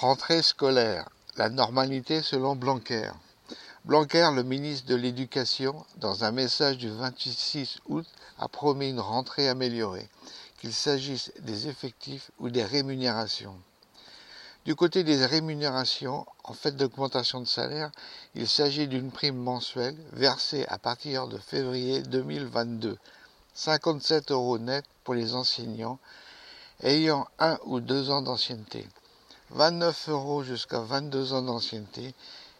Rentrée scolaire. La normalité selon Blanquer. Blanquer, le ministre de l'Éducation, dans un message du 26 août, a promis une rentrée améliorée, qu'il s'agisse des effectifs ou des rémunérations. Du côté des rémunérations, en fait d'augmentation de salaire, il s'agit d'une prime mensuelle versée à partir de février 2022, 57 euros net pour les enseignants ayant un ou deux ans d'ancienneté. 29 euros jusqu'à 22 ans d'ancienneté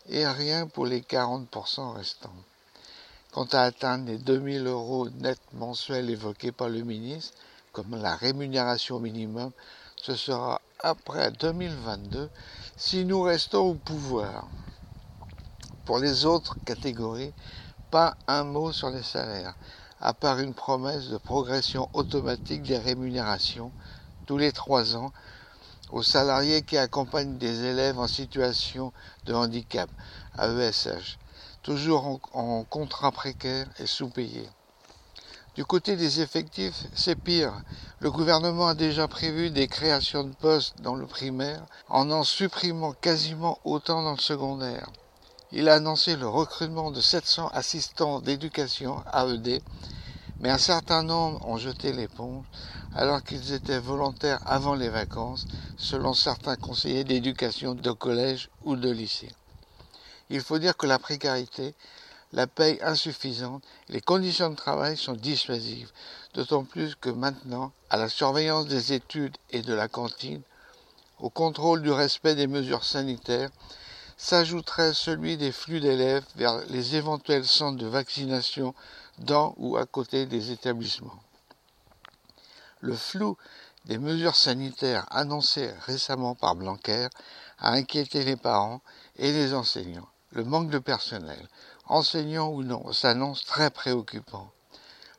et rien pour les 40% restants. Quant à atteindre les 2000 euros net mensuels évoqués par le ministre, comme la rémunération minimum, ce sera après 2022 si nous restons au pouvoir. Pour les autres catégories, pas un mot sur les salaires, à part une promesse de progression automatique des rémunérations tous les trois ans aux salariés qui accompagnent des élèves en situation de handicap, AESH, toujours en, contrat précaire et sous-payé. Du côté des effectifs, c'est pire. Le gouvernement a déjà prévu des créations de postes dans le primaire en en supprimant quasiment autant dans le secondaire. Il a annoncé le recrutement de 700 assistants d'éducation AED, mais un certain nombre ont jeté l'éponge alors qu'ils étaient volontaires avant les vacances, selon certains conseillers d'éducation de collège ou de lycée. Il faut dire que la précarité, la paye insuffisante, les conditions de travail sont dissuasives, d'autant plus que maintenant, à la surveillance des études et de la cantine, au contrôle du respect des mesures sanitaires, s'ajouterait celui des flux d'élèves vers les éventuels centres de vaccination dans ou à côté des établissements. Le flou des mesures sanitaires annoncées récemment par Blanquer a inquiété les parents et les enseignants. Le manque de personnel, enseignants ou non, s'annonce très préoccupant.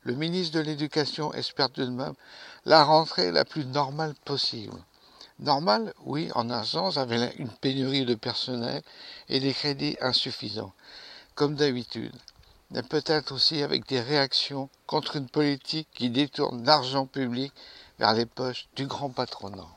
Le ministre de l'Éducation espère tout de même la rentrée la plus normale possible. Normale, oui, en un sens, avec une pénurie de personnel et des crédits insuffisants, comme d'habitude mais peut-être aussi avec des réactions contre une politique qui détourne l'argent public vers les poches du grand patronat.